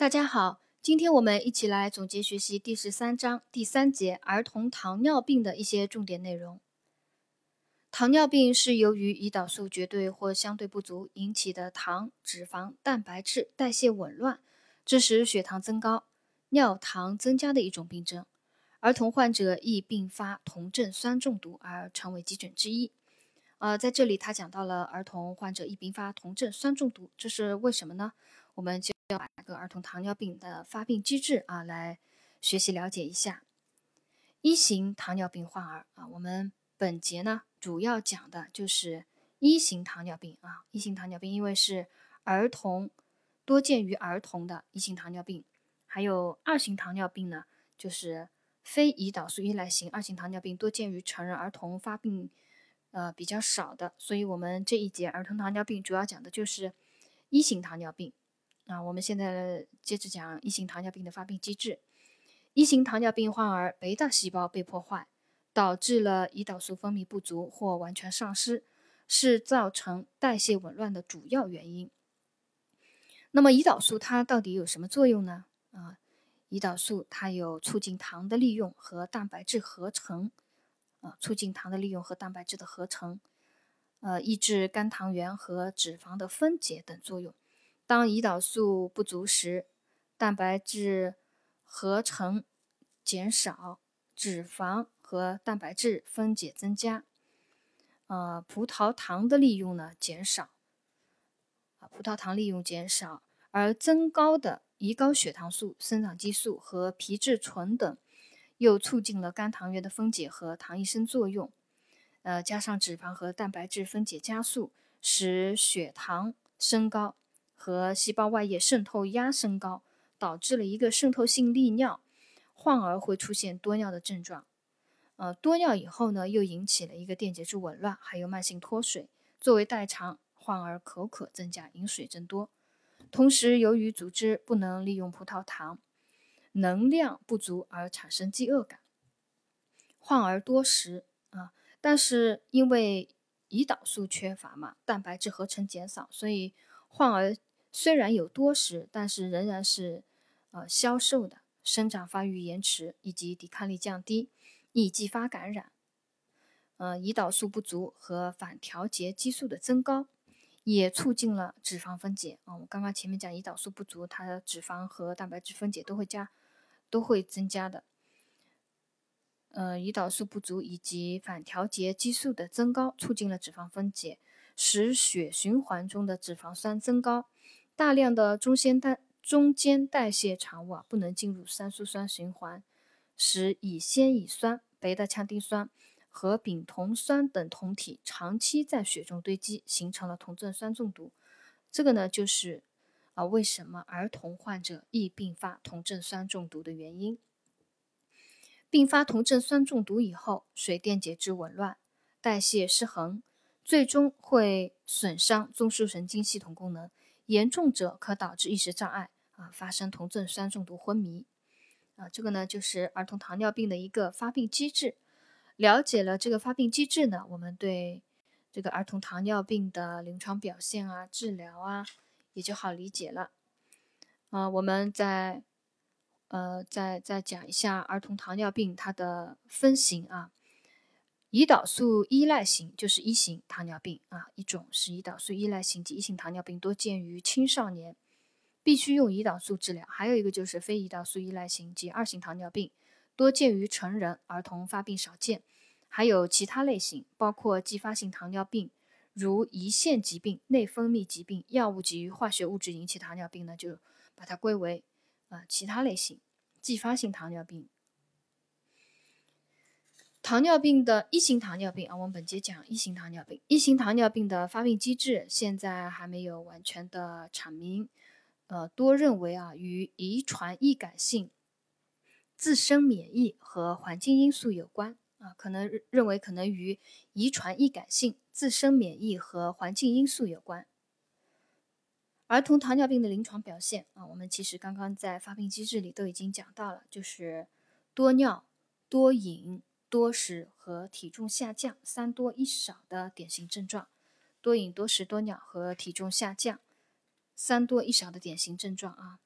大家好，今天我们一起来总结学习第十三章第三节儿童糖尿病的一些重点内容。糖尿病是由于胰岛素绝对或相对不足引起的糖、脂肪、蛋白质代谢紊乱，致使血糖增高、尿糖增加的一种病症。儿童患者易并发酮症酸中毒而成为急诊之一。呃，在这里他讲到了儿童患者易并发酮症酸中毒，这是为什么呢？我们就要把这个儿童糖尿病的发病机制啊来学习了解一下。一型糖尿病患儿啊，我们本节呢主要讲的就是一型糖尿病啊。一型糖尿病因为是儿童多见于儿童的一型糖尿病，还有二型糖尿病呢，就是非胰岛素依赖型二型糖尿病多见于成人儿童发病。呃，比较少的，所以我们这一节儿童糖尿病主要讲的就是一型糖尿病。啊，我们现在接着讲一型糖尿病的发病机制。一型糖尿病患儿贝塔细胞被破坏，导致了胰岛素分泌不足或完全丧失，是造成代谢紊乱的主要原因。那么，胰岛素它到底有什么作用呢？啊，胰岛素它有促进糖的利用和蛋白质合成。啊，促进糖的利用和蛋白质的合成，呃，抑制肝糖原和脂肪的分解等作用。当胰岛素不足时，蛋白质合成减少，脂肪和蛋白质分解增加，呃，葡萄糖的利用呢减少，啊，葡萄糖利用减少，而增高的胰高血糖素、生长激素和皮质醇等。又促进了肝糖原的分解和糖异生作用，呃，加上脂肪和蛋白质分解加速，使血糖升高和细胞外液渗透压升高，导致了一个渗透性利尿，患儿会出现多尿的症状。呃，多尿以后呢，又引起了一个电解质紊乱，还有慢性脱水。作为代偿，患儿口渴增加，饮水增多。同时，由于组织不能利用葡萄糖。能量不足而产生饥饿感，患儿多食啊，但是因为胰岛素缺乏嘛，蛋白质合成减少，所以患儿虽然有多食，但是仍然是呃消瘦的，生长发育延迟，以及抵抗力降低，易继发感染。呃，胰岛素不足和反调节激素的增高。也促进了脂肪分解啊！我们刚刚前面讲胰岛素不足，它的脂肪和蛋白质分解都会加，都会增加的。呃，胰岛素不足以及反调节激素的增高，促进了脂肪分解，使血循环中的脂肪酸增高，大量的中间代中间代谢产物啊不能进入三羧酸循环，使乙酰乙酸、贝塔羟丁酸。和丙酮酸等酮体长期在血中堆积，形成了酮症酸中毒。这个呢，就是啊，为什么儿童患者易并发酮症酸中毒的原因。并发酮症酸中毒以后，水电解质紊乱，代谢失衡，最终会损伤中枢神经系统功能，严重者可导致意识障碍啊，发生酮症酸中毒昏迷。啊，这个呢，就是儿童糖尿病的一个发病机制。了解了这个发病机制呢，我们对这个儿童糖尿病的临床表现啊、治疗啊也就好理解了。啊，我们再呃再再讲一下儿童糖尿病它的分型啊。胰岛素依赖型就是一型糖尿病啊，一种是胰岛素依赖型及一型糖尿病，多见于青少年，必须用胰岛素治疗。还有一个就是非胰岛素依赖型及二型糖尿病。多见于成人，儿童发病少见。还有其他类型，包括继发性糖尿病，如胰腺疾病、内分泌疾病、药物及化学物质引起糖尿病呢，就把它归为啊其他类型。继发性糖尿病，糖尿病的一型糖尿病啊，我们本节讲一型糖尿病。一型糖尿病的发病机制现在还没有完全的阐明，呃，多认为啊与遗传易感性。自身免疫和环境因素有关啊，可能认为可能与遗传易感性、自身免疫和环境因素有关。儿童糖尿病的临床表现啊，我们其实刚刚在发病机制里都已经讲到了，就是多尿、多饮、多食和体重下降三多一少的典型症状。多饮、多食、多尿和体重下降三多一少的典型症状啊。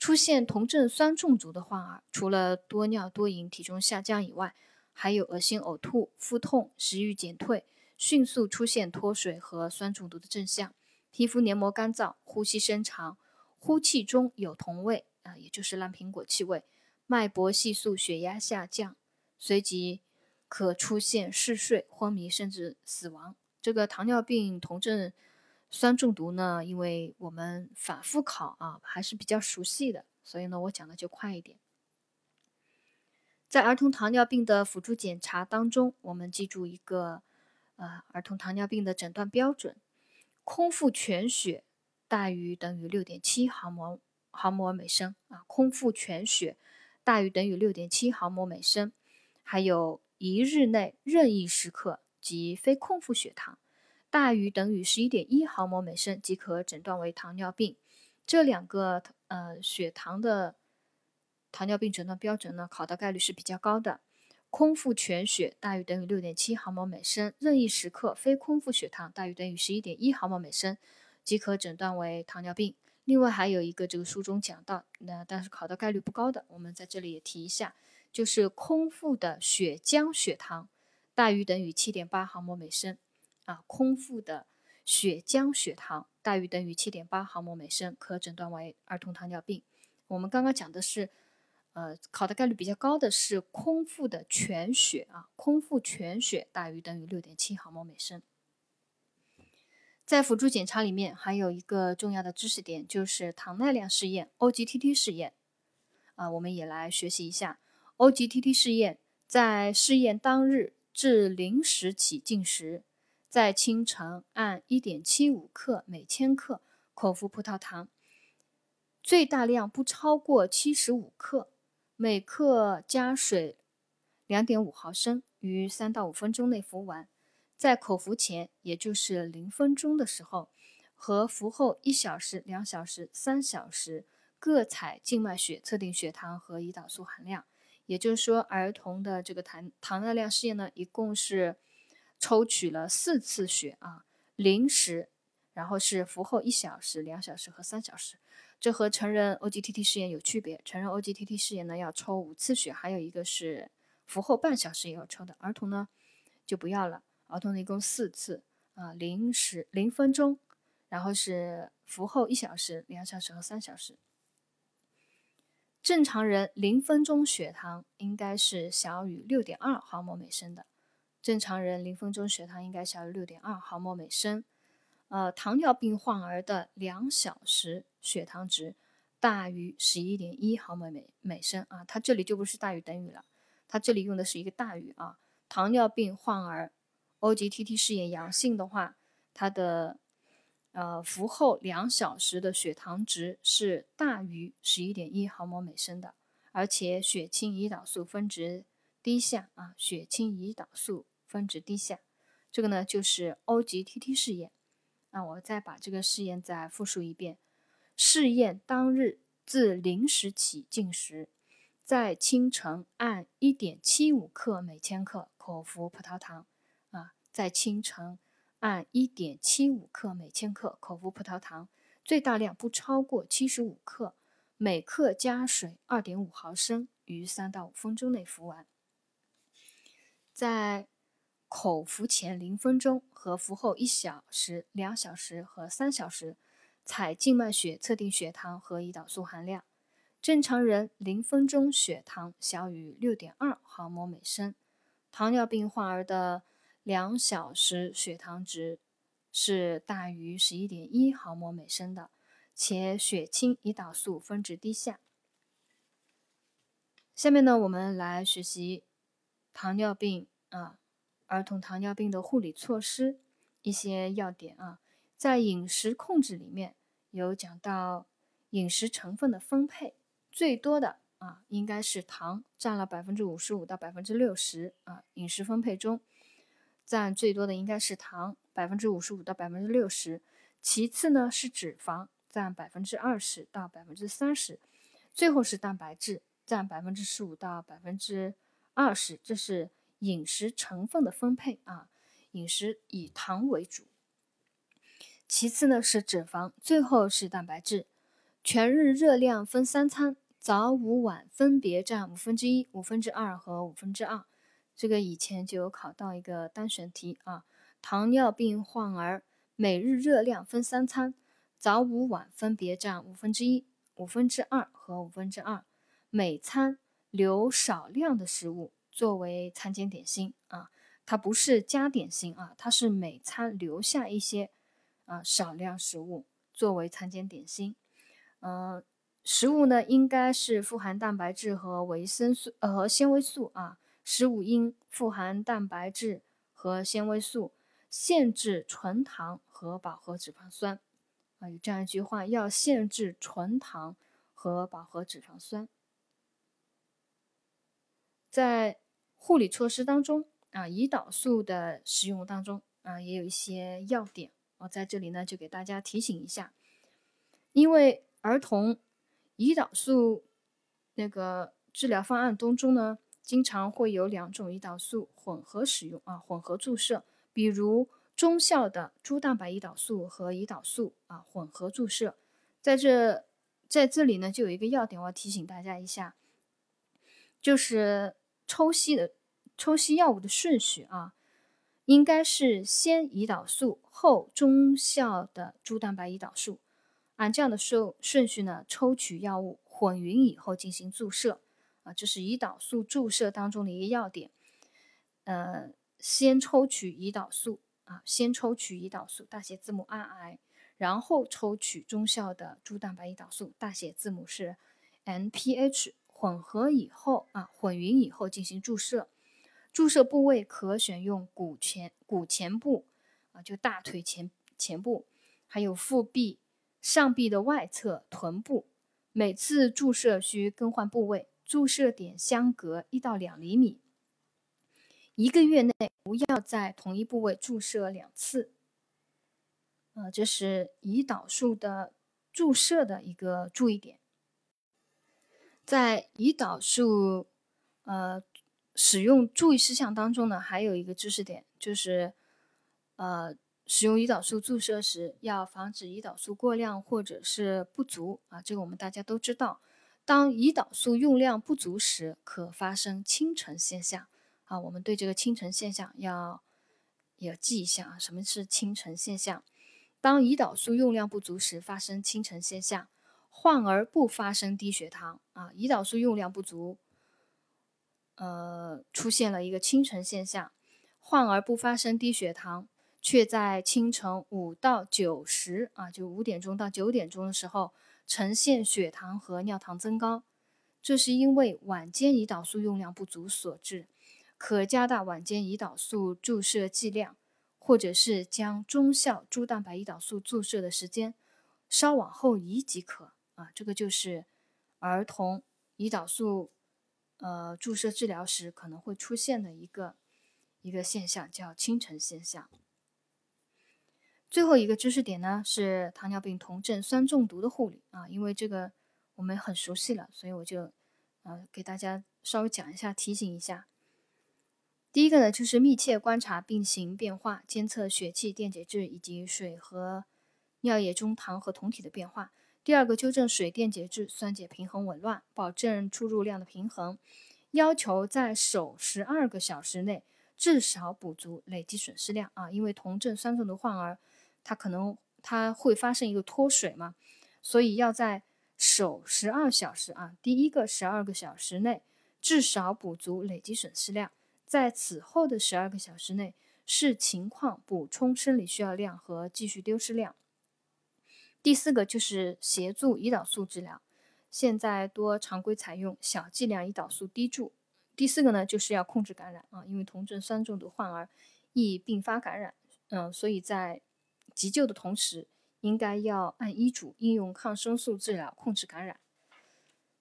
出现酮症酸中毒的患儿，除了多尿多饮、体重下降以外，还有恶心、呕吐、腹痛、食欲减退、迅速出现脱水和酸中毒的症象，皮肤黏膜干燥、呼吸深长、呼气中有酮味啊，也就是烂苹果气味，脉搏细速、血压下降，随即可出现嗜睡、昏迷甚至死亡。这个糖尿病酮症。酸中毒呢，因为我们反复考啊，还是比较熟悉的，所以呢，我讲的就快一点。在儿童糖尿病的辅助检查当中，我们记住一个呃，儿童糖尿病的诊断标准：空腹全血大于等于六点七毫摩毫摩尔每升啊，空腹全血大于等于六点七毫摩尔每升，还有一日内任意时刻及非空腹血糖。大于等于十一点一毫摩每升即可诊断为糖尿病。这两个呃血糖的糖尿病诊断标准呢，考的概率是比较高的。空腹全血大于等于六点七毫摩每升，任意时刻非空腹血糖大于等于十一点一毫摩每升即可诊断为糖尿病。另外还有一个这个书中讲到，那但是考的概率不高的，我们在这里也提一下，就是空腹的血浆血糖大于等于七点八毫摩每升。啊，空腹的血浆血糖大于等于七点八毫摩每升，可诊断为儿童糖尿病。我们刚刚讲的是，呃，考的概率比较高的是空腹的全血啊，空腹全血大于等于六点七毫摩每升。在辅助检查里面还有一个重要的知识点，就是糖耐量试验 （OGTT 试验）。啊，我们也来学习一下 OGTT 试验，在试验当日至零时起进食。在清晨按一点七五克每千克口服葡萄糖，最大量不超过七十五克，每克加水两点五毫升，于三到五分钟内服完。在口服前，也就是零分钟的时候，和服后一小时、两小时、三小时各采静脉血测定血糖和胰岛素含量。也就是说，儿童的这个糖糖耐量试验呢，一共是。抽取了四次血啊，零时，然后是服后一小时、两小时和三小时。这和成人 OGTT 试验有区别。成人 OGTT 试验呢要抽五次血，还有一个是服后半小时也要抽的。儿童呢就不要了，儿童呢一共四次啊，零时、零分钟，然后是服后一小时、两小时和三小时。正常人零分钟血糖应该是小于六点二毫摩每升的。正常人零分钟血糖应该小于六点二毫摩每升，呃，糖尿病患儿的两小时血糖值大于十一点一毫摩每每升啊，它这里就不是大于等于了，它这里用的是一个大于啊。糖尿病患儿 OGTT 试验阳性的话，它的呃服后两小时的血糖值是大于十一点一毫摩每升的，而且血清胰岛素分值低下啊，血清胰岛素。分值低下，这个呢就是 OGTT 试验。那我再把这个试验再复述一遍：试验当日自零时起进食，在清晨按1.75克每千克口服葡萄糖啊，在清晨按1.75克每千克口服葡萄糖，最大量不超过75克，每克加水2.5毫升，于3到5分钟内服完。在口服前零分钟和服后一小时、两小时和三小时，采静脉血测定血糖和胰岛素含量。正常人零分钟血糖小于六点二毫摩每升，糖尿病患儿的两小时血糖值是大于十一点一毫摩每升的，且血清胰岛素分值低下。下面呢，我们来学习糖尿病啊。儿童糖尿病的护理措施一些要点啊，在饮食控制里面有讲到饮食成分的分配，最多的啊应该是糖，占了百分之五十五到百分之六十啊，饮食分配中占最多的应该是糖，百分之五十五到百分之六十，其次呢是脂肪，占百分之二十到百分之三十，最后是蛋白质，占百分之十五到百分之二十，这是。饮食成分的分配啊，饮食以糖为主，其次呢是脂肪，最后是蛋白质。全日热量分三餐，早午晚分别占五分之一、五分之二和五分之二。这个以前就有考到一个单选题啊。糖尿病患儿每日热量分三餐，早午晚分别占五分之一、五分之二和五分之二。每餐留少量的食物作为餐前点心啊，它不是加点心啊，它是每餐留下一些啊少量食物作为餐前点心。嗯，食物呢应该是富含蛋白质和维生素呃和纤维素啊，食物应富含蛋白质和纤维素。限制纯糖和饱和脂肪酸，啊，有这样一句话，要限制纯糖和饱和脂肪酸。在护理措施当中，啊，胰岛素的使用当中，啊，也有一些要点，我在这里呢就给大家提醒一下，因为儿童胰岛素那个治疗方案当中呢，经常会有两种胰岛素混合使用，啊，混合注射。比如中效的猪蛋白胰岛素和胰岛素啊混合注射，在这在这里呢就有一个要点，我要提醒大家一下，就是抽吸的抽吸药物的顺序啊，应该是先胰岛素后中效的猪蛋白胰岛素，按这样的顺顺序呢抽取药物混匀以后进行注射啊，这是胰岛素注射当中的一个要点，呃。先抽取胰岛素啊，先抽取胰岛素，大写字母 RI，然后抽取中效的猪蛋白胰岛素，大写字母是 NPH，混合以后啊，混匀以后进行注射。注射部位可选用骨前骨前部啊，就大腿前前部，还有腹壁、上臂的外侧、臀部。每次注射需更换部位，注射点相隔一到两厘米。一个月内不要在同一部位注射两次。呃，这是胰岛素的注射的一个注意点。在胰岛素呃使用注意事项当中呢，还有一个知识点，就是呃使用胰岛素注射时要防止胰岛素过量或者是不足啊。这个我们大家都知道，当胰岛素用量不足时，可发生清晨现象。啊，我们对这个清晨现象要要记一下啊。什么是清晨现象？当胰岛素用量不足时发生清晨现象，患儿不发生低血糖啊。胰岛素用量不足，呃，出现了一个清晨现象，患儿不发生低血糖，却在清晨五到九时啊，就五点钟到九点钟的时候呈现血糖和尿糖增高，这是因为晚间胰岛素用量不足所致。可加大晚间胰岛素注射剂量，或者是将中效猪蛋白胰岛素注射的时间稍往后移即可。啊，这个就是儿童胰岛素呃注射治疗时可能会出现的一个一个现象，叫清晨现象。最后一个知识点呢是糖尿病酮症酸中毒的护理啊，因为这个我们很熟悉了，所以我就呃给大家稍微讲一下，提醒一下。第一个呢，就是密切观察病情变化，监测血气电解质以及水和尿液中糖和酮体的变化。第二个，纠正水电解质酸碱平衡紊乱，保证出入量的平衡。要求在首十二个小时内至少补足累计损失量啊，因为酮症酸中毒患儿，他可能他会发生一个脱水嘛，所以要在首十二小时啊，第一个十二个小时内至少补足累计损失量。在此后的十二个小时内，视情况补充生理需要量和继续丢失量。第四个就是协助胰岛素治疗，现在多常规采用小剂量胰岛素滴注。第四个呢，就是要控制感染啊，因为酮症酸中毒患儿易并发感染，嗯，所以在急救的同时，应该要按医嘱应用抗生素治疗控制感染。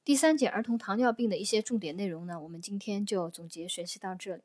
第三节儿童糖尿病的一些重点内容呢，我们今天就总结学习到这里。